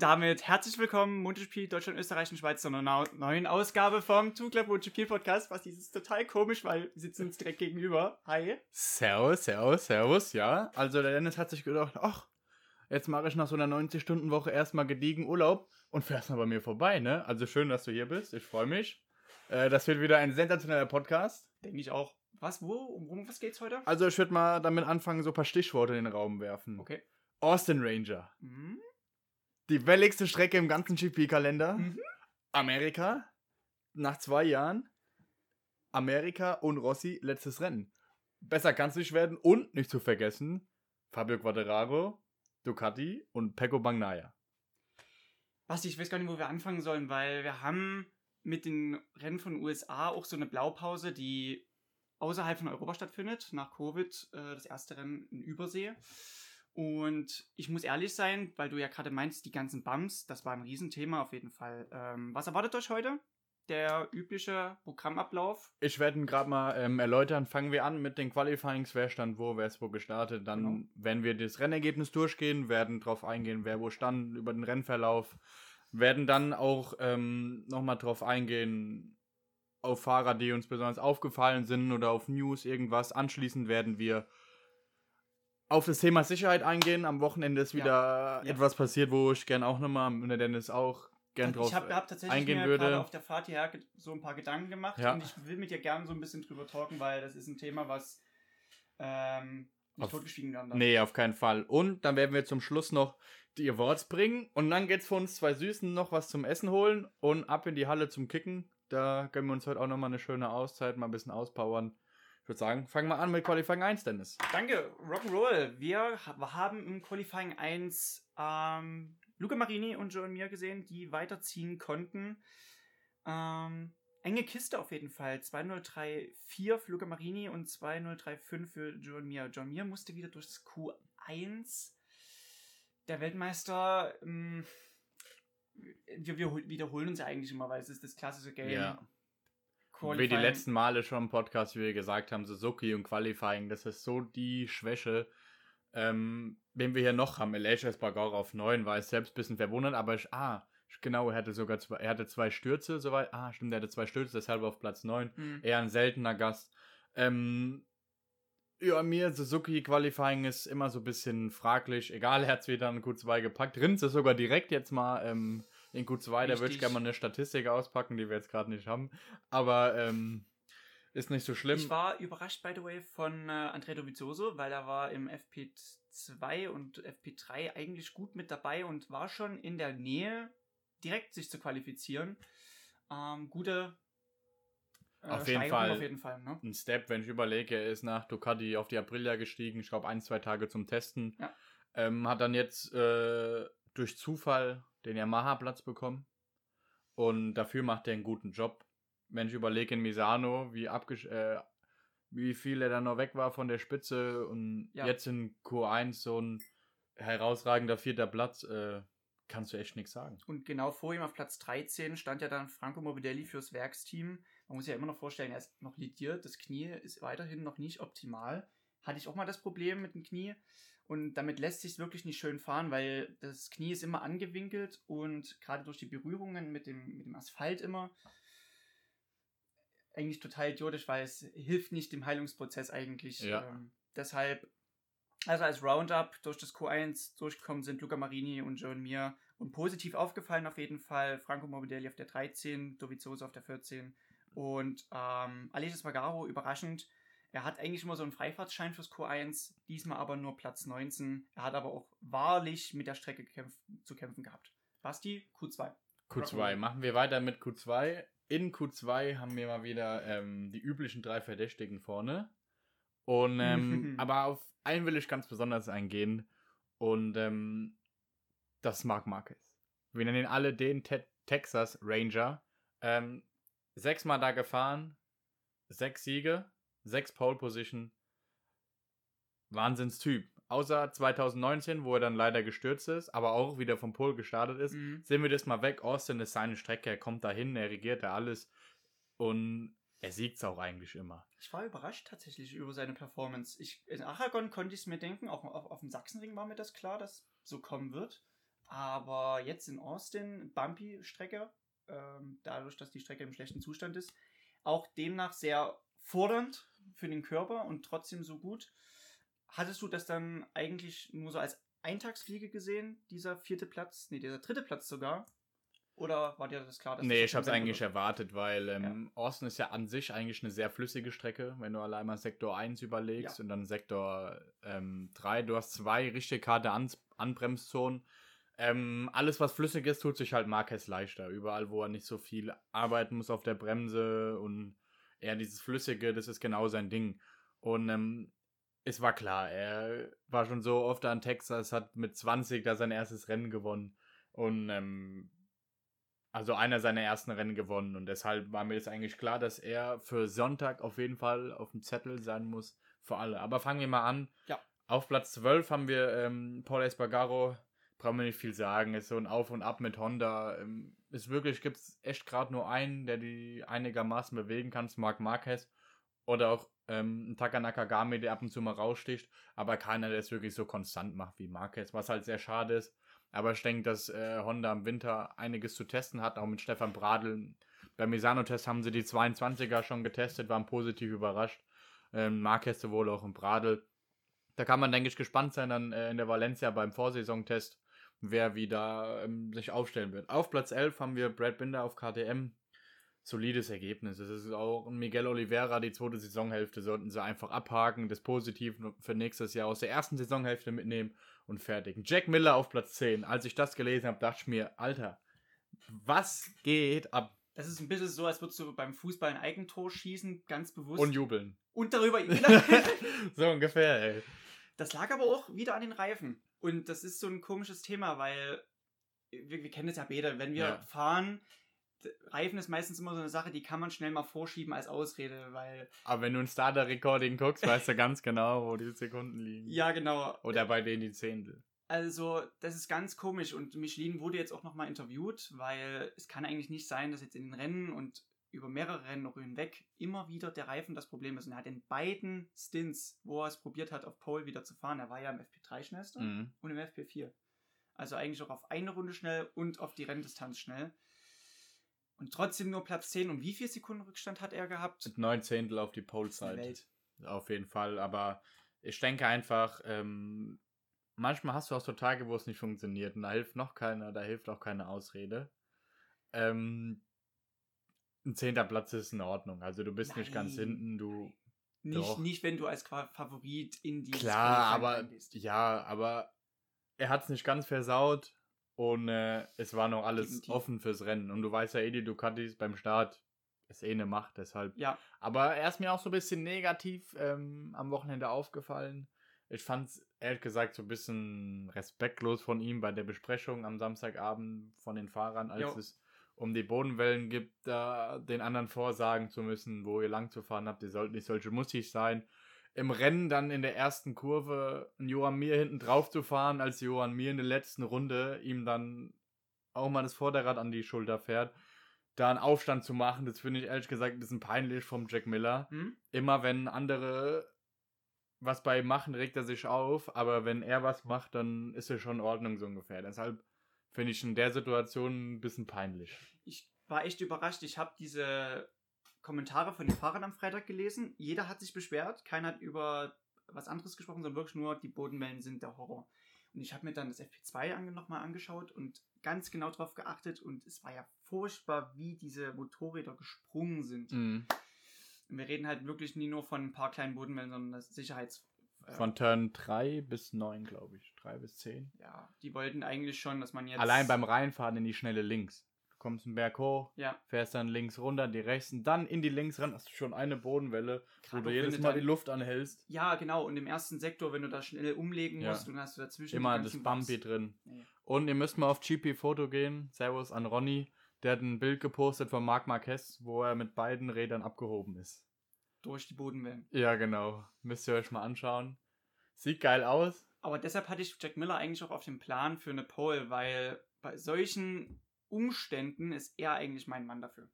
Und damit herzlich willkommen, MotoGP Deutschland, Österreich und Schweiz zu einer neuen Ausgabe vom Two Club MotoGP Podcast. Was ist total komisch, weil wir sitzen uns direkt gegenüber. Hi. Servus, servus, servus, ja. Also der Dennis hat sich gedacht, ach, jetzt mache ich nach so einer 90-Stunden-Woche erstmal gediegen Urlaub und fährst mal bei mir vorbei, ne? Also schön, dass du hier bist. Ich freue mich. Äh, das wird wieder ein sensationeller Podcast. Denke ich auch. Was, wo, um was geht's heute? Also ich würde mal damit anfangen, so ein paar Stichworte in den Raum werfen. Okay. Austin Ranger. Mhm. Die welligste Strecke im ganzen GP-Kalender. Mhm. Amerika. Nach zwei Jahren. Amerika und Rossi letztes Rennen. Besser kann es nicht werden. Und nicht zu vergessen, Fabio Quadraro, Ducati und Pecco Bagnaia. Basti, ich weiß gar nicht, wo wir anfangen sollen, weil wir haben mit den Rennen von USA auch so eine Blaupause, die außerhalb von Europa stattfindet, nach Covid, äh, das erste Rennen in Übersee. Und ich muss ehrlich sein, weil du ja gerade meinst, die ganzen Bums, das war ein Riesenthema auf jeden Fall. Ähm, was erwartet euch heute? Der übliche Programmablauf? Ich werde ihn gerade mal ähm, erläutern. Fangen wir an mit den Qualifyings. Wer stand wo, wer ist wo gestartet. Dann, Genau. wenn wir das Rennergebnis durchgehen, werden drauf eingehen, wer wo stand, über den Rennverlauf. Werden dann auch ähm, nochmal drauf eingehen, auf Fahrer, die uns besonders aufgefallen sind oder auf News, irgendwas. Anschließend werden wir auf das Thema Sicherheit eingehen. Am Wochenende ist wieder Ja. etwas passiert, wo ich gern auch nochmal, und der Dennis auch gern drauf ich habe hab tatsächlich eingehen mir würde. gerade auf der Fahrt hierher so ein paar Gedanken gemacht Ja. und ich will mit dir gerne so ein bisschen drüber talken, weil das ist ein Thema, was ähm, nicht Auf- totgeschwiegen werden darf. Nee, auf keinen Fall. Und dann werden wir zum Schluss noch die Awards bringen. Und dann geht's für uns zwei Süßen noch was zum Essen holen und ab in die Halle zum Kicken. Da gönnen wir uns heute auch nochmal eine schöne Auszeit, mal ein bisschen auspowern. Ich würde sagen, fangen wir an mit Qualifying 1, Dennis. Danke, Rock'n'Roll. Wir ha- haben im Qualifying 1 ähm, Luca Marini und Joan Mir gesehen, die weiterziehen konnten. Ähm, enge Kiste auf jeden Fall. 2034 für Luca Marini und 2035 für Joan Mir. Joan Mir musste wieder durchs Q1. Der Weltmeister, ähm, wir, wir hol- wiederholen uns ja eigentlich immer, weil es ist das klassische Game. Wie die Qualifying. letzten Male schon im Podcast, wie wir gesagt haben, Suzuki und Qualifying, das ist so die Schwäche. Ähm, wen wir hier noch haben, Elijah Espargaro auf 9, war ich selbst ein bisschen verwundert, aber ich, ah, genau, er hatte sogar zwei, er hatte zwei Stürze, soweit, ah, stimmt, er hatte zwei Stürze, deshalb auf Platz 9. Hm. eher ein seltener Gast. Ähm, ja, mir Suzuki Qualifying ist immer so ein bisschen fraglich. Egal, er hat es wieder in Q2 gepackt. Rins ist sogar direkt jetzt mal ähm, in Q2. Da würde ich gerne mal eine Statistik auspacken, die wir jetzt gerade nicht haben. Aber ähm, ist nicht so schlimm. Ich war überrascht, by the way, von äh, Andrea Dovizioso, weil er war im FP2 und FP3 eigentlich gut mit dabei und war schon in der Nähe, direkt sich zu qualifizieren. Ähm, gute äh, Auf jeden Fall. Auf jeden Fall ne? ein Step, wenn ich überlege, er ist nach Ducati auf die Aprilia gestiegen, ich glaube ein, zwei Tage zum Testen. Ja. Ähm, hat dann jetzt äh, durch Zufall den Yamaha-Platz bekommen. Und dafür macht er einen guten Job. Wenn ich überlege in Misano, wie, äh, wie viel er dann noch weg war von der Spitze und Ja. jetzt in Q1 so ein herausragender vierter Platz, äh, kannst du echt nichts sagen. Und genau vor ihm auf Platz 13 stand ja dann Franco Morbidelli fürs Werksteam. Man muss sich ja immer noch vorstellen, er ist noch lidiert, das Knie ist weiterhin noch nicht optimal. Hatte ich auch mal das Problem mit dem Knie. Und damit lässt sich wirklich nicht schön fahren, weil das Knie ist immer angewinkelt und gerade durch die Berührungen mit dem, mit dem Asphalt immer eigentlich total idiotisch, weil es hilft nicht dem Heilungsprozess eigentlich. Ja. Ähm, deshalb, also als Roundup durch das Q1 durchgekommen sind Luca Marini und Joan Mir und positiv aufgefallen auf jeden Fall Franco Morbidelli auf der 13, Dovizioso auf der 14 und ähm, Aleix Espargaro überraschend. Er hat eigentlich immer so einen Freifahrtschein fürs Q1, diesmal aber nur Platz 19. Er hat aber auch wahrlich mit der Strecke gekämpft, zu kämpfen gehabt. Basti, Q2. Q2. Machen wir weiter mit Q2. In Q2 haben wir mal wieder ähm, die üblichen drei Verdächtigen vorne. Und ähm, aber auf einen will ich ganz besonders eingehen. Und ähm, das ist Marc Marquez. Wir nennen ihn alle den Te Texas Ranger. Ähm, sechsmal da gefahren, sechs Siege, sechs Pole Position. Wahnsinnstyp. Außer 2019, wo er dann leider gestürzt ist, aber auch wieder vom Pole gestartet ist. Mhm. Sehen wir das mal weg. Austin ist seine Strecke, er kommt dahin, er regiert da alles. Und er siegt auch eigentlich immer. Ich war überrascht tatsächlich über seine Performance. Ich, in Aragon konnte ich es mir denken, auch auf, auf dem Sachsenring war mir das klar, dass so kommen wird. Aber jetzt in Austin, Bumpy-Strecke, ähm, dadurch, dass die Strecke im schlechten Zustand ist, auch demnach sehr fordernd für den Körper und trotzdem so gut. Hattest du das dann eigentlich nur so als Eintagsfliege gesehen, dieser vierte Platz, nee, dieser dritte Platz sogar? Oder war dir das klar? Dass nee, ich habe es eigentlich wird? erwartet, weil ähm, ja. Austin ist ja an sich eigentlich eine sehr flüssige Strecke, wenn du allein mal Sektor 1 überlegst ja. und dann Sektor ähm, 3. Du hast zwei richtig harte An Anbremszonen. Ähm, alles, was flüssig ist, tut sich halt Marquez leichter. Überall, wo er nicht so viel arbeiten muss auf der Bremse und eher dieses Flüssige, das ist genau sein Ding. Und ähm, es war klar, er war schon so oft an Texas, hat mit 20 da sein erstes Rennen gewonnen. Und ähm, also einer seiner ersten Rennen gewonnen. Und deshalb war mir jetzt eigentlich klar, dass er für Sonntag auf jeden Fall auf dem Zettel sein muss für alle. Aber fangen wir mal an. Ja. Auf Platz 12 haben wir ähm, Paul Espargaro. Brauchen wir nicht viel sagen. Ist so ein Auf und Ab mit Honda. Ähm, ist wirklich, gibt es echt gerade nur einen, der die einigermaßen bewegen kann, Marc Marquez. Oder auch ähm, Taka Nakagami, der ab und zu mal raussticht. Aber keiner, der es wirklich so konstant macht wie Marquez. Was halt sehr schade ist. Aber ich denke, dass äh, Honda im Winter einiges zu testen hat, auch mit Stefan Bradl. Beim Misano-Test haben sie die 22er schon getestet, waren positiv überrascht. Ähm, Marquez sowohl auch im Bradl. Da kann man, denke ich, gespannt sein dann äh, in der Valencia beim Vorsaisontest, wer wieder ähm, sich aufstellen wird. Auf Platz 11 haben wir Brad Binder auf KTM. Solides Ergebnis. Es ist auch Miguel Oliveira, die zweite Saisonhälfte sollten sie einfach abhaken, das Positiv für nächstes Jahr aus der ersten Saisonhälfte mitnehmen und fertig. Jack Miller auf Platz 10. Als ich das gelesen habe, dachte ich mir, Alter, was geht ab? Das ist ein bisschen so, als würdest du beim Fußball ein Eigentor schießen, ganz bewusst. Und jubeln. Und darüber. so ungefähr, ey. Das lag aber auch wieder an den Reifen. Und das ist so ein komisches Thema, weil wir, wir kennen es ja beide. Wenn wir ja. fahren, Reifen ist meistens immer so eine Sache, die kann man schnell mal vorschieben als Ausrede, weil. Aber wenn du ein Starter-Recording guckst, weißt du ganz genau, wo die Sekunden liegen. Ja, genau. Oder bei denen die Zehntel. Also, das ist ganz komisch und Michelin wurde jetzt auch nochmal interviewt, weil es kann eigentlich nicht sein, dass jetzt in den Rennen und über mehrere Rennen hinweg immer wieder der Reifen das Problem ist. Und er hat in beiden Stints, wo er es probiert hat, auf Pole wieder zu fahren, er war ja im FP3 schnellster mhm. und im FP4. Also eigentlich auch auf eine Runde schnell und auf die Renndistanz schnell. Und trotzdem nur Platz 10. Und wie viel Sekunden Rückstand hat er gehabt? Mit neun Zehntel auf die Pole-Side. Auf jeden Fall. Aber ich denke einfach, ähm, manchmal hast du auch so Tage, wo es nicht funktioniert. Und da hilft noch keiner, da hilft auch keine Ausrede. Ähm, ein zehnter Platz ist in Ordnung. Also du bist Nein. nicht ganz hinten, du. Nicht, nicht, wenn du als Favorit in die Klar, aber bist. ja, aber er hat es nicht ganz versaut. Und äh, es war noch alles Definitiv. offen fürs Rennen. Und du weißt ja eh, die Ducatis beim Start ist eh eine Macht, deshalb. Ja. Aber er ist mir auch so ein bisschen negativ ähm, am Wochenende aufgefallen. Ich fand es ehrlich gesagt so ein bisschen respektlos von ihm bei der Besprechung am Samstagabend von den Fahrern, als jo. es um die Bodenwellen gibt, da den anderen vorsagen zu müssen, wo ihr lang zu fahren habt. Ihr sollt nicht solche mussig sein im Rennen dann in der ersten Kurve einen Johann Mir hinten drauf zu fahren, als Johann Mir in der letzten Runde ihm dann auch mal das Vorderrad an die Schulter fährt, da einen Aufstand zu machen, das finde ich ehrlich gesagt ein bisschen peinlich vom Jack Miller. Hm? Immer wenn andere was bei ihm machen, regt er sich auf, aber wenn er was macht, dann ist er schon in Ordnung so ungefähr. Deshalb finde ich in der Situation ein bisschen peinlich. Ich war echt überrascht. Ich habe diese Kommentare von den Fahrern am Freitag gelesen. Jeder hat sich beschwert, keiner hat über was anderes gesprochen, sondern wirklich nur, die Bodenwellen sind der Horror. Und ich habe mir dann das FP2 nochmal angeschaut und ganz genau darauf geachtet und es war ja furchtbar, wie diese Motorräder gesprungen sind. Mhm. Und wir reden halt wirklich nie nur von ein paar kleinen Bodenwellen, sondern das Sicherheits... Von Turn 3 bis 9, glaube ich. 3 bis 10. Ja, die wollten eigentlich schon, dass man jetzt... Allein beim Reinfahren in die schnelle Links kommst einen Berg hoch, ja. fährst dann links runter, die rechts und dann in die links ran, hast du schon eine Bodenwelle, Gerade wo du jedes Mal die Luft anhältst. Ja, genau. Und im ersten Sektor, wenn du da schnell umlegen musst, ja. dann hast du dazwischen immer das Bumpy Bumps. drin. Nee. Und ihr müsst mal auf GP Foto gehen. Servus an Ronny. Der hat ein Bild gepostet von Marc Marquez, wo er mit beiden Rädern abgehoben ist. Durch die Bodenwellen. Ja, genau. Müsst ihr euch mal anschauen. Sieht geil aus. Aber deshalb hatte ich Jack Miller eigentlich auch auf dem Plan für eine Pole, weil bei solchen Umständen ist er eigentlich mein Mann dafür.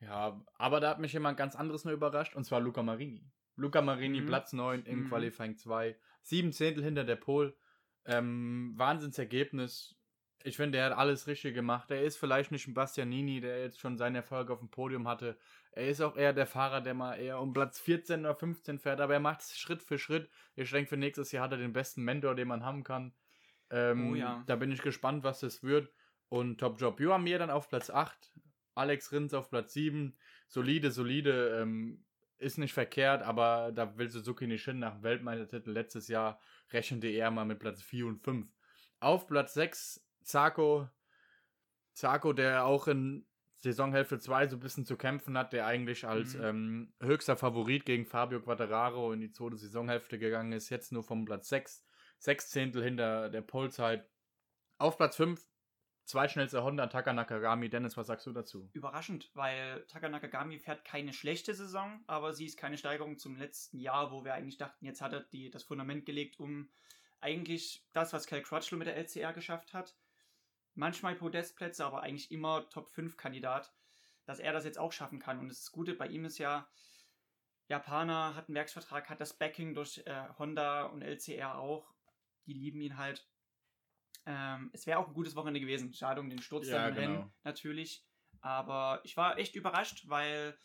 Ja, aber da hat mich jemand ganz anderes nur überrascht, und zwar Luca Marini. Luca Marini, mhm. Platz 9 in mhm. Qualifying 2, sieben Zehntel hinter der Pole. Ähm, Wahnsinnsergebnis. Ich finde, er hat alles richtig gemacht. Er ist vielleicht nicht ein Bastianini, der jetzt schon seinen Erfolg auf dem Podium hatte. Er ist auch eher der Fahrer, der mal eher um Platz 14 oder 15 fährt, aber er macht es Schritt für Schritt. Ich denke, für nächstes Jahr hat er den besten Mentor, den man haben kann. Ähm, Oh ja. Da bin ich gespannt, was das wird. Und Top Job Joa mir dann auf Platz 8, Alex Rins auf Platz 7. Solide, solide, ähm, ist nicht verkehrt, aber da will Suzuki nicht hin nach dem Weltmeistertitel letztes Jahr rechnete er mal mit Platz 4 und 5. Auf Platz 6 Zarko. Zarko, der auch in Saisonhälfte 2 so ein bisschen zu kämpfen hat, der eigentlich als Mhm. ähm, höchster Favorit gegen Fabio Quattararo in die zweite Saisonhälfte gegangen ist, jetzt nur vom Platz 6, sechs Zehntel hinter der Polezeit. Auf Platz 5, zweitschnellster Honda, Taka Nakagami. Dennis, was sagst du dazu? Überraschend, weil Taka Nakagami fährt keine schlechte Saison, aber sie ist keine Steigerung zum letzten Jahr, wo wir eigentlich dachten, jetzt hat er die, das Fundament gelegt, um eigentlich das, was Cal Crutchlow mit der LCR geschafft hat. Manchmal Podestplätze, aber eigentlich immer Top-5-Kandidat, dass er das jetzt auch schaffen kann. Und das Gute bei ihm ist ja, Japaner hat einen Werksvertrag, hat das Backing durch äh, Honda und LCR auch. Die lieben ihn halt. Ähm, es wäre auch ein gutes Wochenende gewesen. Schade um den Sturz Ja, im genau. Rennen, natürlich. Aber ich war echt überrascht, weil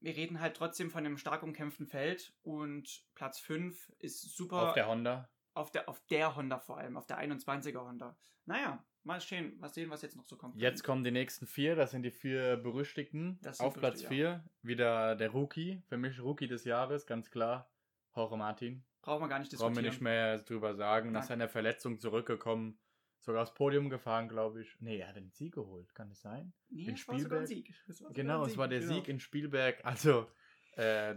wir reden halt trotzdem von einem stark umkämpften Feld und Platz 5 ist super Auf der Honda. Auf der, auf der Honda vor allem, auf der 21er Honda. Naja, mal sehen, mal sehen, was jetzt noch so kommt. Jetzt kommen die nächsten vier, das sind die vier berüchtigten. Das Auf Platz vier wieder der Rookie, für mich Rookie des Jahres, ganz klar. Jorge Martin. Brauchen wir gar nicht Brauchen wir diskutieren. nicht mehr drüber sagen. Nach Nein. seiner Verletzung zurückgekommen, sogar aufs Podium gefahren, glaube ich. Nee, er hat den Sieg geholt, kann es sein? Nee, in es war sogar ein Spielberg. Sieg. Es Genau, es war der genau. Sieg in Spielberg. Also, äh,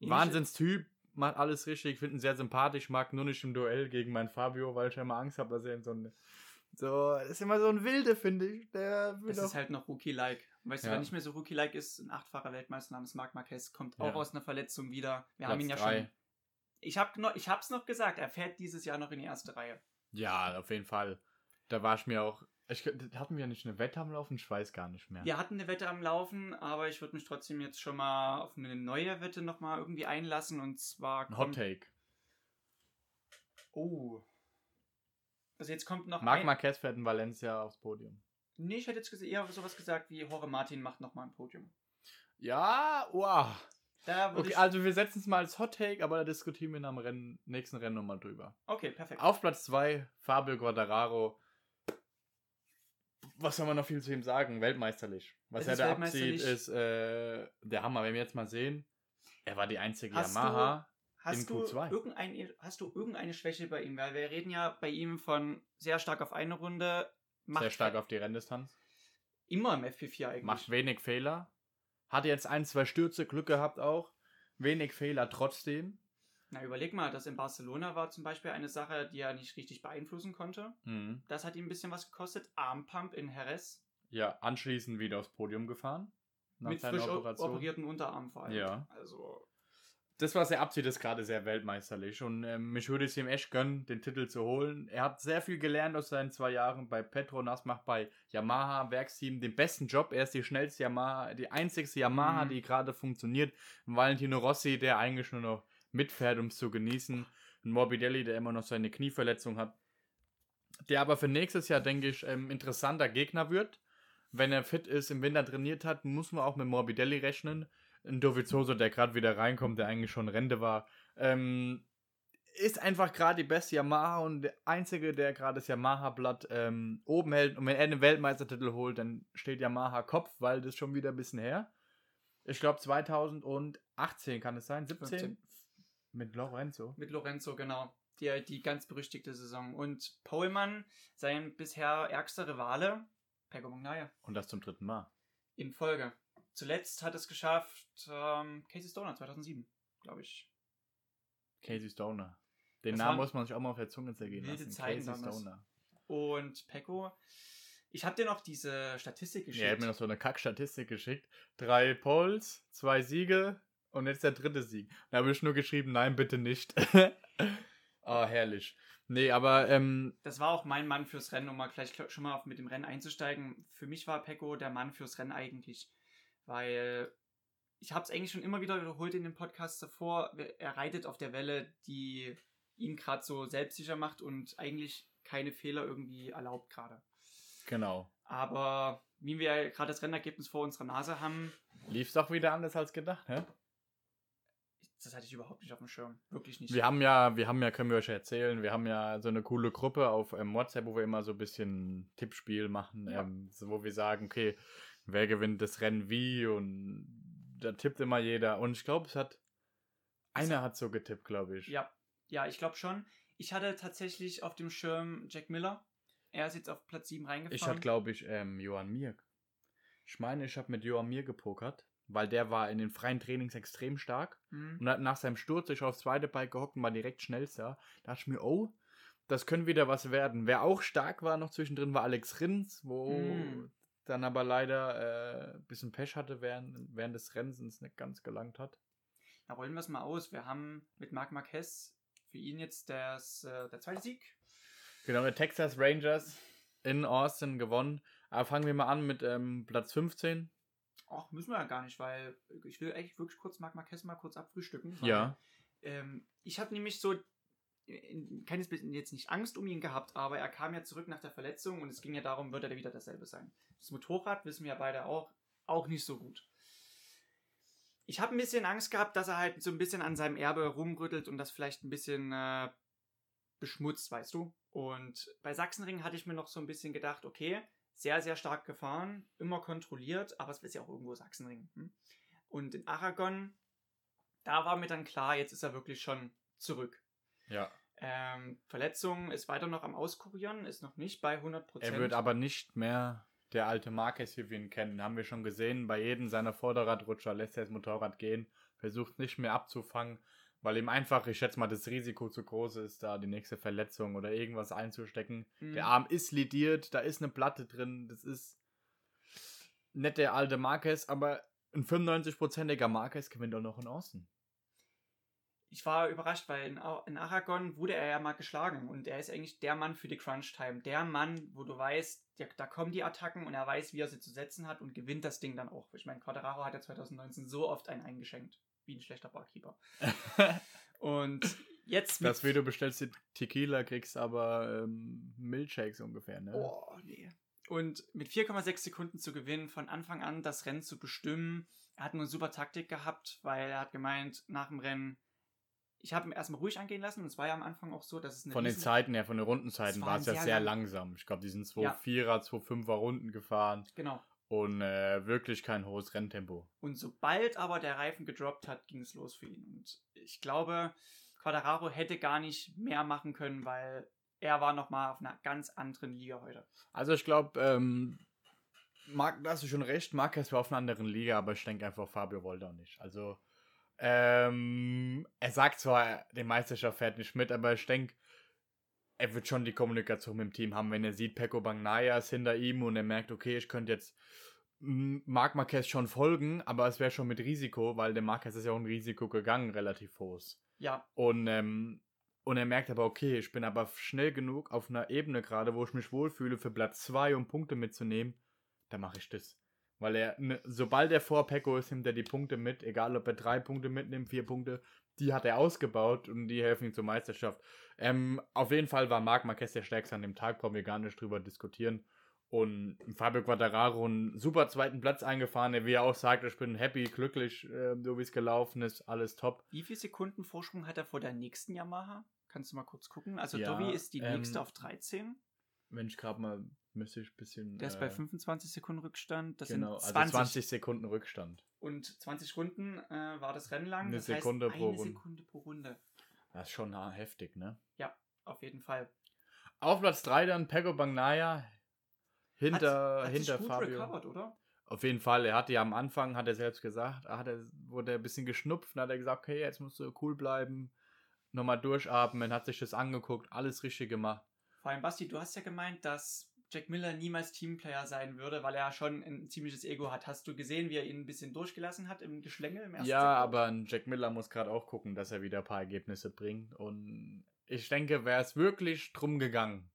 Wahnsinnstyp, macht alles richtig, finde ihn sehr sympathisch, mag nur nicht im Duell gegen meinen Fabio, weil ich immer Angst habe, dass er in so eine. So, das ist immer so ein Wilde, finde ich. Der will doch. ist halt noch Rookie-like. Weißt du, Ja. wer nicht mehr so Rookie-like ist, ein achtfacher Weltmeister namens Marc Marquez, kommt auch Ja. aus einer Verletzung wieder. Wir Platz haben ihn ja drei. schon. Ich habe noch, ich hab's noch gesagt, er fährt dieses Jahr noch in die erste Reihe. Ja, auf jeden Fall. Da war ich mir auch. Ich, hatten wir nicht eine Wette am Laufen? Ich weiß gar nicht mehr. Wir hatten eine Wette am Laufen, aber ich würde mich trotzdem jetzt schon mal auf eine neue Wette nochmal irgendwie einlassen und zwar. Ein Hot Take. Oh. Also jetzt kommt noch. Marc ein- Marquez fährt in Valencia aufs Podium. Nee, ich hätte jetzt eher sowas gesagt wie Jorge Martin macht nochmal ein Podium. Ja, wow. Okay, ich. also wir setzen es mal als Hot Take, aber da diskutieren wir am Rennen, nächsten Rennen nochmal drüber. Okay, perfekt. Auf Platz 2 Fabio Quattararo. Was soll man noch viel zu ihm sagen? Weltmeisterlich. Was Es er da abzieht, ist äh, der Hammer. Wenn wir jetzt mal sehen, er war die einzige Hast du- Yamaha. Hast in du, Q2. irgendein, hast du irgendeine Schwäche bei ihm? Weil wir reden ja bei ihm von sehr stark auf eine Runde. Macht Sehr stark auf die Renndistanz. Immer im FP4 eigentlich. Macht wenig Fehler. Hatte jetzt ein, zwei Stürze, Glück gehabt auch. Wenig Fehler trotzdem. Na, überleg mal, das in Barcelona war zum Beispiel eine Sache, die er nicht richtig beeinflussen konnte. Mhm. Das hat ihm ein bisschen was gekostet. Armpump in Jerez. Ja, anschließend wieder aufs Podium gefahren. Nach mit seiner frisch Operation. operierten Unterarm vor allem. Ja. Also, das, was er abzieht, ist gerade sehr weltmeisterlich. Und ähm, mich würde es ihm echt gönnen, den Titel zu holen. Er hat sehr viel gelernt aus seinen zwei Jahren bei Petronas, macht bei Yamaha Werksteam den besten Job. Er ist die schnellste Yamaha, die einzigste Yamaha, Mhm. die gerade funktioniert. Und Valentino Rossi, der eigentlich nur noch mitfährt, um es zu genießen. Und Morbidelli, der immer noch seine Knieverletzung hat. Der aber für nächstes Jahr, denke ich, ähm, interessanter Gegner wird. Wenn er fit ist, im Winter trainiert hat, muss man auch mit Morbidelli rechnen ein Dovizioso, der gerade wieder reinkommt, der eigentlich schon Rente war, ähm, ist einfach gerade die beste Yamaha und der einzige, der gerade das Yamaha-Blatt ähm, oben hält. Und wenn er den Weltmeistertitel holt, dann steht Yamaha Kopf, weil das schon wieder ein bisschen her. Ich glaube 2018 kann es sein, 17 15. mit Lorenzo. mit Lorenzo, genau. Die, die ganz berüchtigte Saison. Und Pohlmann, sein bisher ärgster Rivale, Pego Magnaya, Und das zum dritten Mal. in Folge. Zuletzt hat es geschafft ähm, Casey Stoner 2007, glaube ich. Casey Stoner. Den Das Namen muss man sich auch mal auf der Zunge zergehen wilde lassen. Zeiten Casey. Stoner. Und Pecco, ich habe dir noch diese Statistik geschickt. Ja, er hat mir noch so eine Kack-Statistik geschickt. Drei Polls, zwei Siege und jetzt der dritte Sieg. Da habe ich nur geschrieben, nein, bitte nicht. oh, herrlich. Nee, aber ähm, das war auch mein Mann fürs Rennen, um mal gleich schon mal mit dem Rennen einzusteigen. Für mich war Pecco der Mann fürs Rennen eigentlich, weil ich habe es eigentlich schon immer wieder wiederholt in dem Podcast davor. Er reitet auf der Welle, die ihn gerade so selbstsicher macht und eigentlich keine Fehler irgendwie erlaubt gerade. Genau. Aber wie wir gerade das Rennergebnis vor unserer Nase haben, Lief es doch wieder anders als gedacht, hä? Das hatte ich überhaupt nicht auf dem Schirm. Wirklich nicht. Wir haben ja, wir haben ja, können wir euch erzählen, wir haben ja so eine coole Gruppe auf ähm, WhatsApp, wo wir immer so ein bisschen Tippspiel machen, Ja. ähm, so, wo wir sagen, okay, wer gewinnt das Rennen wie und da tippt immer jeder. Und ich glaube, es hat, einer hat so getippt, glaube ich. Ja, ja, ich glaube schon. Ich hatte tatsächlich auf dem Schirm Jack Miller. Er ist jetzt auf Platz 7 reingefahren. Ich hatte, glaube ich, ähm, Johann Mir. Ich meine, ich habe mit Johann Mir gepokert, weil der war in den freien Trainings extrem stark. Mhm. Und hat nach seinem Sturz sich aufs zweite Bike gehockt und war direkt schnellster. Da dachte ich mir, oh, das könnte wieder was werden. Wer auch stark war noch zwischendrin, war Alex Rins, wo Mm. dann aber leider äh, ein bisschen Pech hatte während, während des Rennens nicht ganz gelangt hat. Da rollen wir es mal aus. Wir haben mit Marc Marquez für ihn jetzt das, äh, der zweite Sieg. Genau, der Texas Rangers in Austin gewonnen. Aber fangen wir mal an mit ähm, Platz 15. Ach, müssen wir ja gar nicht, weil ich will eigentlich wirklich kurz Marc Marquez mal kurz abfrühstücken. Weil, Ja. Ähm, ich habe nämlich so keines bisschen jetzt nicht Angst um ihn gehabt, aber er kam ja zurück nach der Verletzung und es ging ja darum, wird er wieder dasselbe sein. Das Motorrad wissen wir ja beide auch, auch nicht so gut. Ich habe ein bisschen Angst gehabt, dass er halt so ein bisschen an seinem Erbe rumrüttelt und das vielleicht ein bisschen äh, beschmutzt, weißt du. Und bei Sachsenring hatte ich mir noch so ein bisschen gedacht, okay, sehr, sehr stark gefahren, immer kontrolliert, aber es ist ja auch irgendwo Sachsenring. Hm? Und in Aragon, da war mir dann klar, jetzt ist er wirklich schon zurück. Ja. Ähm, Verletzung ist weiter noch am Auskurieren, ist noch nicht bei 100%. Er wird aber nicht mehr der alte Marquez, wie wir ihn kennen. Haben wir schon gesehen. Bei jedem seiner Vorderradrutscher lässt er das Motorrad gehen, versucht nicht mehr abzufangen, weil ihm einfach, ich schätze mal, das Risiko zu groß ist, da die nächste Verletzung oder irgendwas einzustecken. Mhm. Der Arm ist lidiert, da ist eine Platte drin. Das ist nicht der alte Marquez, aber ein 95%iger Marquez gewinnt auch noch in Außen. Ich war überrascht, weil in, Aragon wurde er ja mal geschlagen und er ist eigentlich der Mann für die Crunch-Time. Der Mann, wo du weißt, der, da kommen die Attacken und er weiß, wie er sie zu setzen hat und gewinnt das Ding dann auch. Ich meine, Quadraro hat ja 2019 so oft einen eingeschenkt, wie ein schlechter Barkeeper. Und jetzt Das wie du bestellst die Tequila, kriegst aber ähm, Milkshakes ungefähr, ne? Oh, nee. Und mit 4,6 Sekunden zu gewinnen, von Anfang an das Rennen zu bestimmen. Er hat eine super Taktik gehabt, weil er hat gemeint, nach dem Rennen, ich habe ihn erstmal ruhig angehen lassen und es war ja am Anfang auch so, dass es eine Von den Zeiten her, von den Rundenzeiten war es ja sehr sehr lang- langsam. Ich glaube, die sind Ja. 2-4er, 2-5er Runden gefahren Genau. Und äh, wirklich kein hohes Renntempo. Und sobald aber der Reifen gedroppt hat, ging es los für ihn. Und ich glaube, Quadraro hätte gar nicht mehr machen können, weil er war nochmal auf einer ganz anderen Liga heute. Also ich glaube, ähm, Marc, da hast du schon recht, Marquez war auf einer anderen Liga, aber ich denke einfach, Fabio wollte auch nicht. Also, ähm, er sagt zwar, die Meisterschaft fährt nicht mit, aber ich denke, er wird schon die Kommunikation mit dem Team haben, wenn er sieht, Pecco Bagnaia ist hinter ihm und er merkt, okay, ich könnte jetzt mm, Marc Marquez schon folgen, aber es wäre schon mit Risiko, weil der Marquez ist ja auch ein Risiko gegangen, relativ hohes. Ja, Und, ähm, und er merkt aber, okay, ich bin aber schnell genug auf einer Ebene gerade, wo ich mich wohlfühle, für Platz 2, um Punkte mitzunehmen, da mache ich das. Weil er, ne, sobald er vor Pecco ist, nimmt er die Punkte mit, egal ob er drei Punkte mitnimmt, vier Punkte, die hat er ausgebaut und die helfen ihm zur Meisterschaft. Ähm, auf jeden Fall war Marc Marquez der Stärkste an dem Tag, brauchen wir gar nicht drüber diskutieren. Und Fabio Quattararo einen super zweiten Platz eingefahren, der wie er auch sagt, ich bin happy, glücklich, äh, so wie es gelaufen ist, alles top. Wie viele Sekunden Vorsprung hat er vor der nächsten Yamaha? Kannst du mal kurz gucken? Also Ja, Dovi ist die ähm, nächste auf 13. Wenn ich gerade mal müsste ich ein bisschen. Der ist bei 25 Sekunden Rückstand. Das genau, sind 20. also 20 Sekunden Rückstand. Und 20 Runden äh, war das Rennen lang. Eine das Sekunde heißt, pro eine Runde. Sekunde pro Runde. Das ist schon heftig, ne? Auf jeden Fall. Auf Platz 3 dann Pego Bagnaya. Hinter, hat, hat hinter gut Fabio. recovered, oder? Auf jeden Fall, er hatte ja am Anfang, hat er selbst gesagt, hat er, wurde er ein bisschen geschnupft, dann hat er gesagt, okay, jetzt musst du cool bleiben, nochmal durchatmen, hat sich das angeguckt, alles richtig gemacht. Vor allem, Basti, du hast ja gemeint, dass Jack Miller niemals Teamplayer sein würde, weil er schon ein ziemliches Ego hat. Hast du gesehen, wie er ihn ein bisschen durchgelassen hat im Geschlängel im ersten Ja, Sektor? aber ein Jack Miller muss gerade auch gucken, dass er wieder ein paar Ergebnisse bringt. Und ich denke, wäre es wirklich drum gegangen,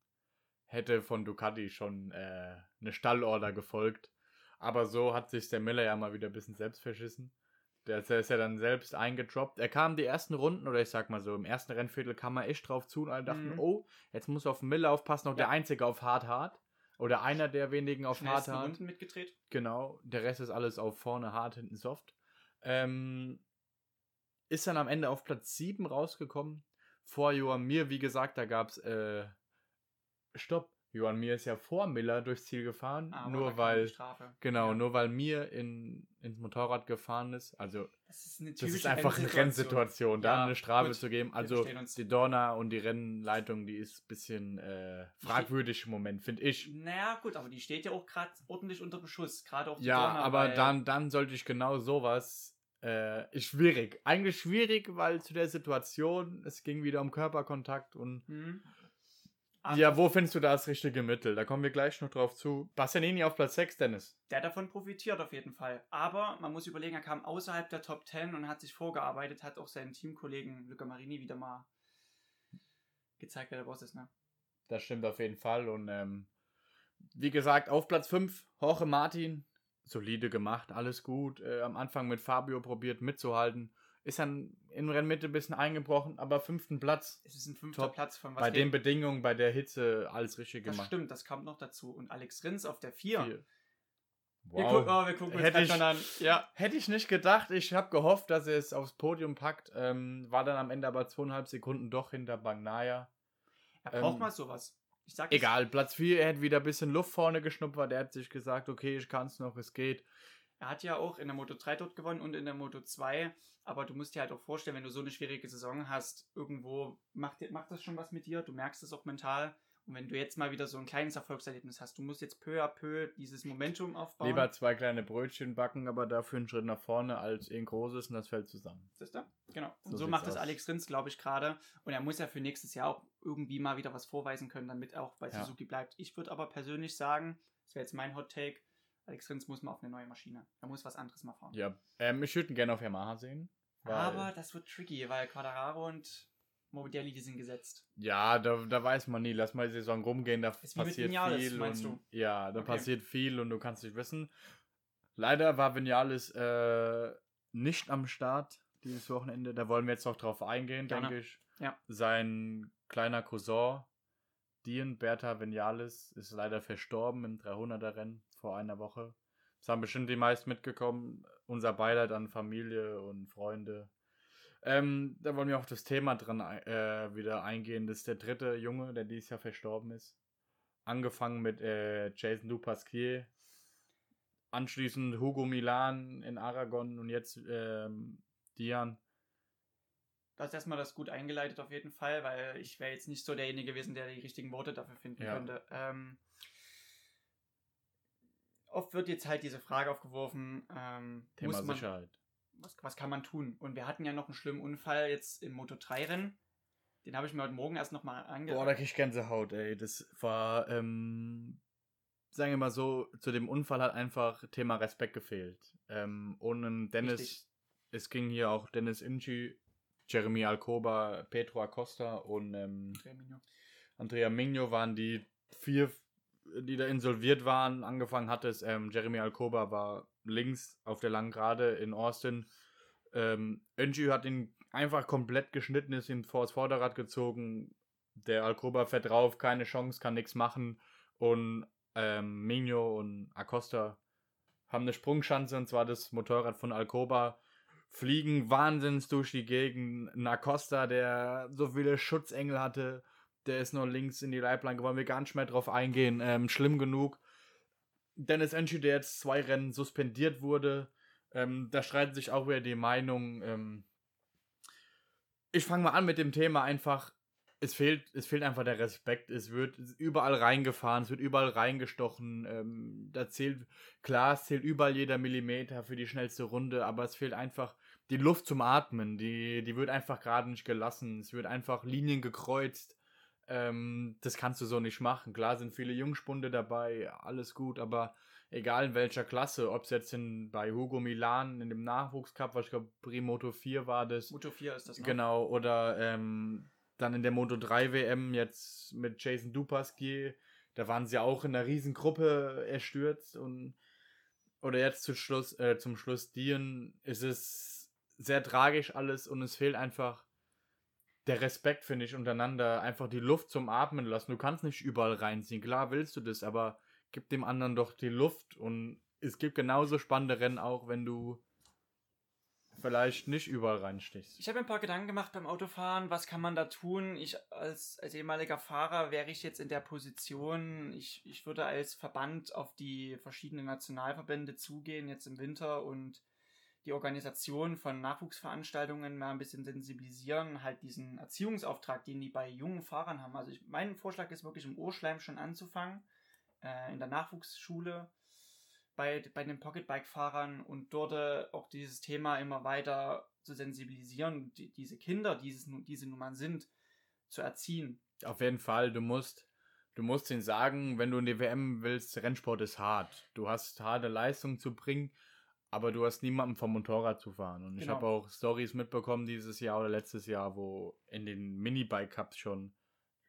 hätte von Ducati schon äh, eine Stallorder gefolgt. Aber so hat sich der Miller ja mal wieder ein bisschen selbst verschissen. Der ist ja dann selbst eingedroppt. Er kam die ersten Runden, oder ich sag mal so, im ersten Rennviertel kam er echt drauf zu und alle dachten, Mhm. oh, jetzt muss er auf Miller aufpassen, noch Ja. der Einzige auf Hard Hard. Oder einer der wenigen auf Hard Hard. Runden mitgedreht. Genau, der Rest ist alles auf vorne hart, hinten soft. Ähm, ist dann am Ende auf Platz 7 rausgekommen. Vor Johann Mir, wie gesagt, da gab's äh, Stopp. Johann Mir ist ja vor Miller durchs Ziel gefahren, Aber da nur weil genau, Ja. nur weil Mir in, ins Motorrad gefahren ist. Also Das ist eine das ist einfach eine Rennsituation, da Ja, eine Strafe gut, zu geben. Also die Dorna und die Rennleitung, die ist ein bisschen äh, fragwürdig im Moment, finde ich. Naja, gut, aber die steht ja auch gerade ordentlich unter Beschuss. Gerade auch die Ja, Dorna, aber dann, dann sollte ich genau sowas. Äh, ist schwierig. Eigentlich schwierig, weil zu der Situation, es ging wieder um Körperkontakt und. Hm. Ja, wo findest du da das richtige Mittel? Da kommen wir gleich noch drauf zu. Bastianini auf Platz 6, Dennis. Der davon profitiert auf jeden Fall. Aber man muss überlegen, er kam außerhalb der Top 10 und hat sich vorgearbeitet, hat auch seinen Teamkollegen Luca Marini wieder mal gezeigt, wer der Boss ist, ne? Das stimmt auf jeden Fall. Und ähm, wie gesagt, auf Platz 5, Jorge Martin. Solide gemacht, alles gut. Äh, am Anfang mit Fabio probiert mitzuhalten. Ist dann in Rennmitte ein bisschen eingebrochen, aber fünften Platz. Es ist ein fünfter Top. Platz von was Bei reden- den Bedingungen, bei der Hitze, alles richtig Das gemacht. stimmt, das kommt noch dazu. Und Alex Rins auf der 4. Vier. Wir, Wow. gucken, oh, wir gucken uns Hätte ich- schon an. Ja. Hätte ich nicht gedacht. Ich habe gehofft, dass er es aufs Podium packt. Ähm, war dann am Ende aber zweieinhalb Sekunden doch hinter Bagnaya. Er braucht Ähm, mal sowas. Ich sag Egal, Platz 4, er hat wieder ein bisschen Luft vorne geschnuppert. Er hat sich gesagt, okay, ich kann es noch, es geht. Er hat ja auch in der Moto 3 dort gewonnen und in der Moto 2. Aber du musst dir halt auch vorstellen, wenn du so eine schwierige Saison hast, irgendwo macht, macht das schon was mit dir. Du merkst es auch mental. Und wenn du jetzt mal wieder so ein kleines Erfolgserlebnis hast, du musst jetzt peu à peu dieses Momentum aufbauen. Lieber zwei kleine Brötchen backen, aber dafür einen Schritt nach vorne als ein großes und das fällt zusammen. Siehst du? Genau. Und So macht das aus. Alex Rins, glaube ich, gerade. Und er muss ja für nächstes Jahr auch irgendwie mal wieder was vorweisen können, damit er auch bei Ja. Suzuki bleibt. Ich würde aber persönlich sagen, das wäre jetzt mein Hot Take, Alex Rins muss mal auf eine neue Maschine. Er muss was anderes mal fahren. Ja, ähm, ich würde ihn gerne auf Yamaha sehen. Aber das wird tricky, weil Quadraro und Morbidelli, die sind gesetzt. ja, da, da weiß man nie. Lass mal die Saison rumgehen, da Ist passiert Vinales, viel. meinst und, du? Ja, da Okay. passiert viel und du kannst nicht wissen. Leider war Vinales äh, nicht am Start dieses Wochenende. Da wollen wir jetzt noch drauf eingehen, Gerne. denke ich. Ja. Sein kleiner Cousin, Dean Bertha Vinales, ist leider verstorben im 300er-Rennen vor einer Woche. Das haben bestimmt die meisten mitgekommen. Unser Beileid an Familie und Freunde. Ähm, da wollen wir auf das Thema dran äh, wieder eingehen. Das ist der dritte Junge, der dieses Jahr verstorben ist. Angefangen mit äh, Jason Dupasquier, anschließend Hugo Milan in Aragon und jetzt ähm, Dian. Du hast erstmal das gut eingeleitet auf jeden Fall, weil ich wäre jetzt nicht so derjenige gewesen, der die richtigen Worte dafür finden Ja. könnte. Ähm, oft wird jetzt halt diese Frage aufgeworfen, ähm, Thema muss man, Sicherheit. was, was kann man tun? Und wir hatten ja noch einen schlimmen Unfall jetzt im Moto 3 Rennen. Den habe ich mir heute Morgen erst nochmal Boah, da krieg ich Gänsehaut, ey. Das war, ähm, sagen wir mal so, zu dem Unfall hat einfach Thema Respekt gefehlt. Ähm, ohne Dennis, Richtig. es ging hier auch Dennis Inci, Jeremy Alcoba, Pedro Acosta und ähm, Andrea Migno waren die vier, die da insolviert waren. Angefangen hat es, ähm, Jeremy Alcoba war links auf der langen Gerade in Austin. Ähm, Enji hat ihn einfach komplett geschnitten, ist ihm vor das Vorderrad gezogen. Der Alcoba fährt drauf, keine Chance, kann nichts machen. Und ähm, Migno und Acosta haben eine Sprungschanze, und zwar das Motorrad von Alcoba. Fliegen wahnsinns durch die Gegend. Ein Acosta, der so viele Schutzengel hatte, der ist noch links in die Leitplanke, wollen wir gar nicht mehr drauf eingehen. Ähm, schlimm genug. Dennis Enchi, der jetzt zwei Rennen suspendiert wurde, ähm, da streiten sich auch wieder die Meinungen. Ähm, ich fange mal an mit dem Thema einfach. Es fehlt, es fehlt einfach der Respekt. Es wird überall reingefahren, es wird überall reingestochen. Ähm, da zählt, klar, es zählt überall jeder Millimeter für die schnellste Runde, aber es fehlt einfach die Luft zum Atmen. Die, die wird einfach gerade nicht gelassen. Es wird einfach Linien gekreuzt. Ähm, das kannst du so nicht machen. Klar sind viele Jungspunde dabei, alles gut, aber egal in welcher Klasse, ob es jetzt in, bei Hugo Milan in dem Nachwuchscup, was ich glaube Primoto 4 war das, Moto 4 ist das noch. genau, oder ähm, dann in der Moto 3 WM jetzt mit Jason Dupasquier, da waren sie auch in einer riesen Gruppe erstürzt und oder jetzt zu Schluss, äh, zum Schluss dienen, ist es sehr tragisch alles und es fehlt einfach der Respekt, finde ich, untereinander. Einfach die Luft zum Atmen lassen. Du kannst nicht überall reinziehen. Klar willst du das, aber gib dem anderen doch die Luft und es gibt genauso spannende Rennen auch, wenn du vielleicht nicht überall reinstichst. Ich habe ein paar Gedanken gemacht beim Autofahren, was kann man da tun? Ich als, als ehemaliger Fahrer wäre ich jetzt in der Position, ich, ich würde als Verband auf die verschiedenen Nationalverbände zugehen, jetzt im Winter und die Organisation von Nachwuchsveranstaltungen mal ein bisschen sensibilisieren, halt diesen Erziehungsauftrag, den die bei jungen Fahrern haben. Also ich, mein Vorschlag ist wirklich im Urschleim schon anzufangen, äh, in der Nachwuchsschule bei, bei den Pocketbike-Fahrern und dort äh, auch dieses Thema immer weiter zu sensibilisieren, die, diese Kinder, die dieses, diese Nummern sind, zu erziehen. Auf jeden Fall, du musst, du musst ihnen sagen, wenn du in die WM willst, Rennsport ist hart. Du hast harte Leistung zu bringen, aber du hast niemanden vom Motorrad zu fahren. Und genau. ich habe auch Stories mitbekommen dieses Jahr oder letztes Jahr, wo in den Minibike-Cups schon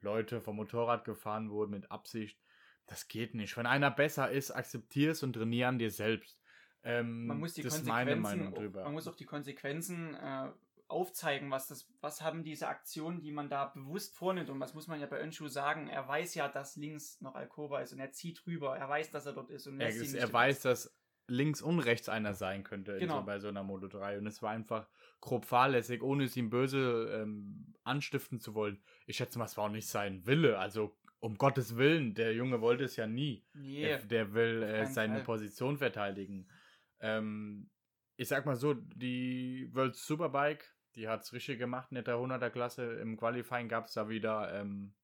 Leute vom Motorrad gefahren wurden mit Absicht das geht nicht. Wenn einer besser ist, akzeptier es und trainier an dir selbst. Ähm, man muss die das Konsequenzen, drüber. Man muss auch die Konsequenzen äh, aufzeigen, was das, was haben diese Aktionen, die man da bewusst vornimmt und was muss man ja bei Önschu sagen, er weiß ja, dass links noch Alcoba ist und er zieht rüber, er weiß, dass er dort ist und er, ist, er weiß, dass links und rechts einer sein könnte genau. so, bei so einer Moto 3 und es war einfach grob fahrlässig, ohne es ihm böse ähm, anstiften zu wollen. Ich schätze mal, es war auch nicht sein Wille, also um Gottes Willen, der Junge wollte es ja nie. Nee, der, der will äh, seine Fall. Position verteidigen. Ähm, ich sag mal so, die World Superbike, die hat es richtig gemacht in der 100er Klasse. Im Qualifying gab es da wieder ein ähm,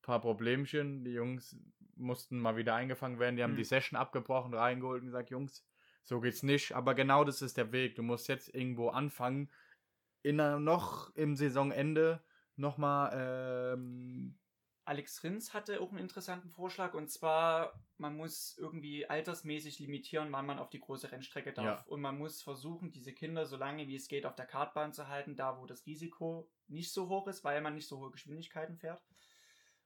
paar Problemchen. Die Jungs mussten mal wieder eingefangen werden. Die haben hm. die Session abgebrochen, reingeholt und gesagt, Jungs, so geht's nicht. Aber genau das ist der Weg. Du musst jetzt irgendwo anfangen, in einer, noch im Saisonende nochmal ähm, Alex Rins hatte auch einen interessanten Vorschlag und zwar, man muss irgendwie altersmäßig limitieren, wann man auf die große Rennstrecke darf. Ja. Und man muss versuchen, diese Kinder so lange wie es geht auf der Kartbahn zu halten, da wo das Risiko nicht so hoch ist, weil man nicht so hohe Geschwindigkeiten fährt.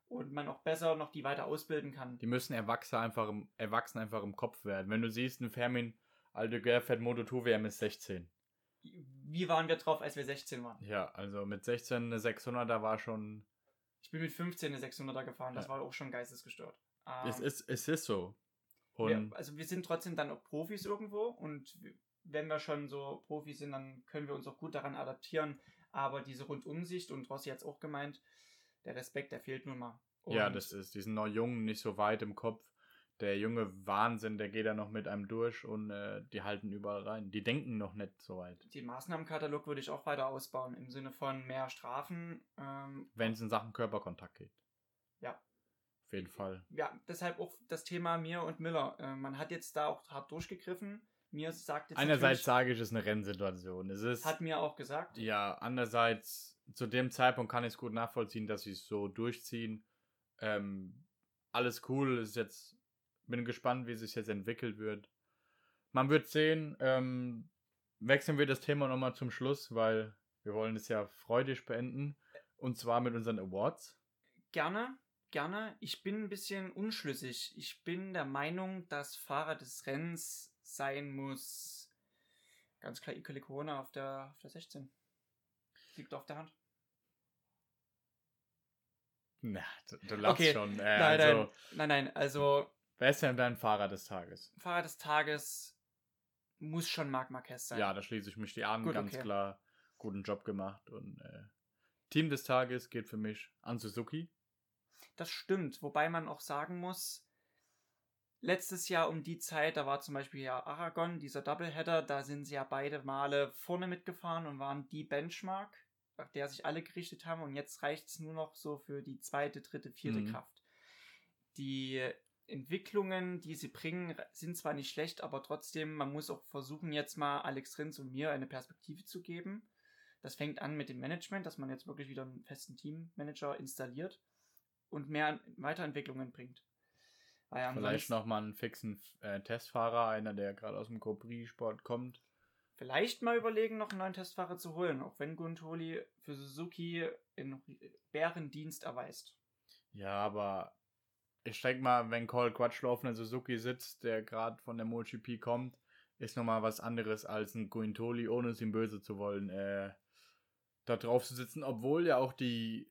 Und man auch besser noch die weiter ausbilden kann. Die müssen Erwachsene einfach im, Erwachsene einfach im Kopf werden. Wenn du siehst, ein Fermin Aldeguer fährt Moto 2 WM ist 16. Wie waren wir drauf, als wir 16 waren? Ja, also mit 16 eine 600er war schon ich bin mit 15 eine 600er gefahren, das ja. war auch schon geistesgestört. Ähm, es, ist, es ist so. Wir, also wir sind trotzdem dann auch Profis irgendwo und wenn wir schon so Profis sind, dann können wir uns auch gut daran adaptieren. Aber diese Rundumsicht und Rossi hat es auch gemeint, der Respekt, der fehlt nun mal. Und ja, das ist, die sind noch jung, nicht so weit im Kopf der junge Wahnsinn, der geht da noch mit einem durch und äh, die halten überall rein. Die denken noch nicht so weit. Den Maßnahmenkatalog würde ich auch weiter ausbauen, im Sinne von mehr Strafen. Ähm, Wenn es in Sachen Körperkontakt geht. Ja. Auf jeden Fall. Ja, deshalb auch das Thema Mir und Miller. Äh, man hat jetzt da auch hart durchgegriffen. Mir sagt jetzt. Einerseits sage ich, es ist eine Rennsituation. Es ist, hat mir auch gesagt. Ja, andererseits, zu dem Zeitpunkt kann ich es gut nachvollziehen, dass sie es so durchziehen. Ähm, alles cool, ist jetzt bin gespannt, wie sich jetzt entwickelt wird. Man wird sehen. Ähm, wechseln wir das Thema nochmal zum Schluss, weil wir wollen es ja freudig beenden. Und zwar mit unseren Awards. Gerne, gerne. Ich bin ein bisschen unschlüssig. Ich bin der Meinung, dass Fahrer des Rennens sein muss. Ganz klar, Ike Corona auf der, auf der 16. Liegt auf der Hand. Na, du, du lachst okay. schon. Äh, nein, also, nein, nein, nein, also Wer ist denn dein Fahrer des Tages? Fahrer des Tages muss schon Marc Marquez sein. Ja, da schließe ich mich die an, Gut, ganz okay. klar. Guten Job gemacht. Und äh, Team des Tages geht für mich an Suzuki. Das stimmt, wobei man auch sagen muss, letztes Jahr um die Zeit, da war zum Beispiel ja Aragon, dieser Doubleheader, da sind sie ja beide Male vorne mitgefahren und waren die Benchmark, auf der sich alle gerichtet haben. Und jetzt reicht es nur noch so für die zweite, dritte, vierte mhm. Kraft. Die Entwicklungen, die sie bringen, sind zwar nicht schlecht, aber trotzdem, man muss auch versuchen, jetzt mal Alex Rins und mir eine Perspektive zu geben. Das fängt an mit dem Management, dass man jetzt wirklich wieder einen festen Teammanager installiert und mehr Weiterentwicklungen bringt. Ja Vielleicht nochmal einen fixen äh, Testfahrer, einer, der gerade aus dem Copri-Sport kommt. Vielleicht mal überlegen, noch einen neuen Testfahrer zu holen, auch wenn Guntoli für Suzuki in Bärendienst erweist. Ja, aber ich denke mal, wenn Cole Quatschlo auf einer Suzuki sitzt, der gerade von der MotoGP kommt, ist nochmal was anderes als ein Guintoli, ohne es ihm böse zu wollen, äh, da drauf zu sitzen, obwohl ja auch die,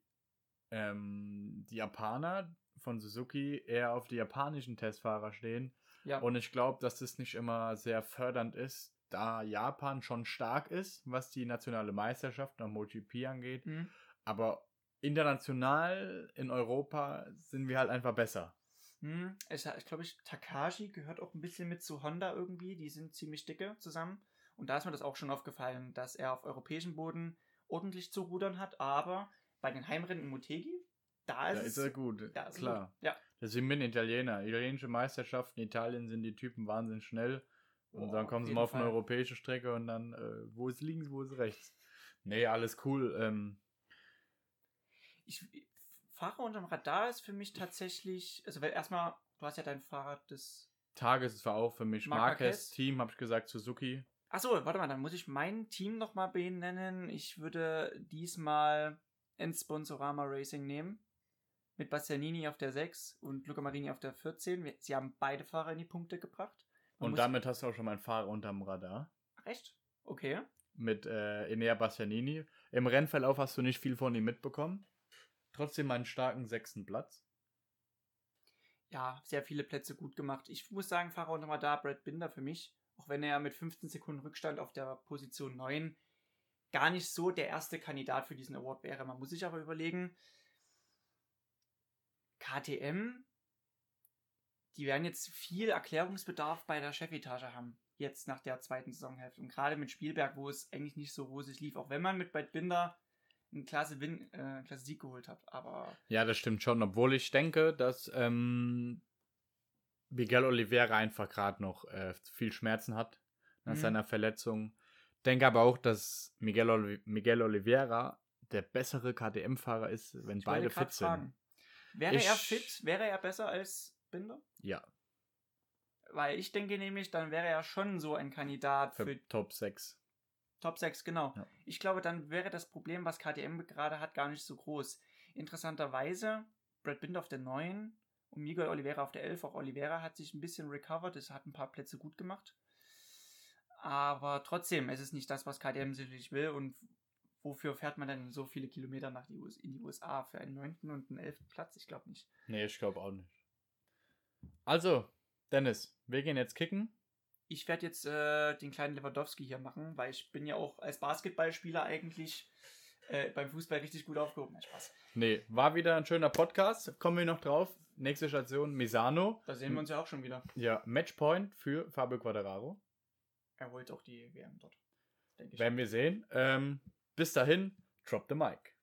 ähm, die Japaner von Suzuki eher auf die japanischen Testfahrer stehen. Ja. Und ich glaube, dass das nicht immer sehr fördernd ist, da Japan schon stark ist, was die nationale Meisterschaft nach MotoGP angeht. Mhm. Aber international in Europa sind wir halt einfach besser. Hm, ich, ich glaube, ich, Takashi gehört auch ein bisschen mit zu Honda irgendwie. Die sind ziemlich dicke zusammen. Und da ist mir das auch schon aufgefallen, dass er auf europäischem Boden ordentlich zu rudern hat. Aber bei den Heimrennen in Motegi, da ist, Da ist er gut, da ist klar. Gut. Ja. Deswegen bin ich Italiener. Italienische Meisterschaften in Italien sind die Typen wahnsinnig schnell. Und Oh, dann kommen sie mal auf eine Fall. europäische Strecke und dann, äh, wo ist links, wo ist rechts. Nee, alles cool. Ähm, Ich, Fahrer unterm Radar ist für mich tatsächlich, also weil erstmal, du hast ja dein Fahrrad des. Tages war auch für mich Marquez, Marquez. Team, habe ich gesagt, Suzuki. Achso, warte mal, dann muss ich mein Team nochmal benennen. Ich würde diesmal Sponsorama Racing nehmen. Mit Bastianini auf der 6 und Luca Marini auf der 14. Wir- Sie haben beide Fahrer in die Punkte gebracht. Man Und damit hast du auch schon meinen Fahrer unterm Radar. Echt? Okay. Mit äh, Enea Bastianini. Im Rennverlauf hast du nicht viel von ihm mitbekommen. Trotzdem einen starken sechsten Platz. Ja, sehr viele Plätze gut gemacht. Ich muss sagen, Fahrer unterm Radar, Brad Binder für mich. Auch wenn er mit 15 Sekunden Rückstand auf der Position 9 gar nicht so der erste Kandidat für diesen Award wäre. Man muss sich aber überlegen, KTM, die werden jetzt viel Erklärungsbedarf bei der Chefetage haben. Jetzt nach der zweiten Saisonhälfte. Und gerade mit Spielberg, wo es eigentlich nicht so rosig lief. Auch wenn man mit Brad Binder einen klasse, Win äh, klasse Sieg geholt hat. Aber Ja, das stimmt schon. Obwohl ich denke, dass ähm, Miguel Oliveira einfach gerade noch äh, viel Schmerzen hat nach Mhm. seiner Verletzung. Denke aber auch, dass Miguel, Oli Miguel Oliveira der bessere KTM-Fahrer ist, wenn ich beide fit sind. fragen, Wäre Ich- er fit? Wäre er besser als Binder? Ja, Weil ich denke nämlich, dann wäre er schon so ein Kandidat für, für Top 6. Top 6, genau. Ja. Ich glaube, dann wäre das Problem, was KTM gerade hat, gar nicht so groß. Interessanterweise, Brad Binder auf der 9 und Miguel Oliveira auf der 11. Auch Oliveira hat sich ein bisschen recovered, es hat ein paar Plätze gut gemacht. Aber trotzdem, es ist nicht das, was KTM sicherlich will. Und wofür fährt man denn so viele Kilometer nach die US in die USA? Für einen 9. und einen 11. Platz? Ich glaube nicht. Nee, ich glaube auch nicht. Also, Dennis, wir gehen jetzt kicken. Ich werde jetzt äh, den kleinen Lewandowski hier machen, weil ich bin ja auch als Basketballspieler eigentlich äh, beim Fußball richtig gut aufgehoben. Nein, Spaß. Nee, war wieder ein schöner Podcast. Kommen wir noch drauf. Nächste Station, Misano. Da sehen wir uns ja auch schon wieder. Ja, Matchpoint für Fabio Quadraro. Er holt auch die WM dort. Denke ich. Werden wir sehen. Ähm, bis dahin, drop the mic.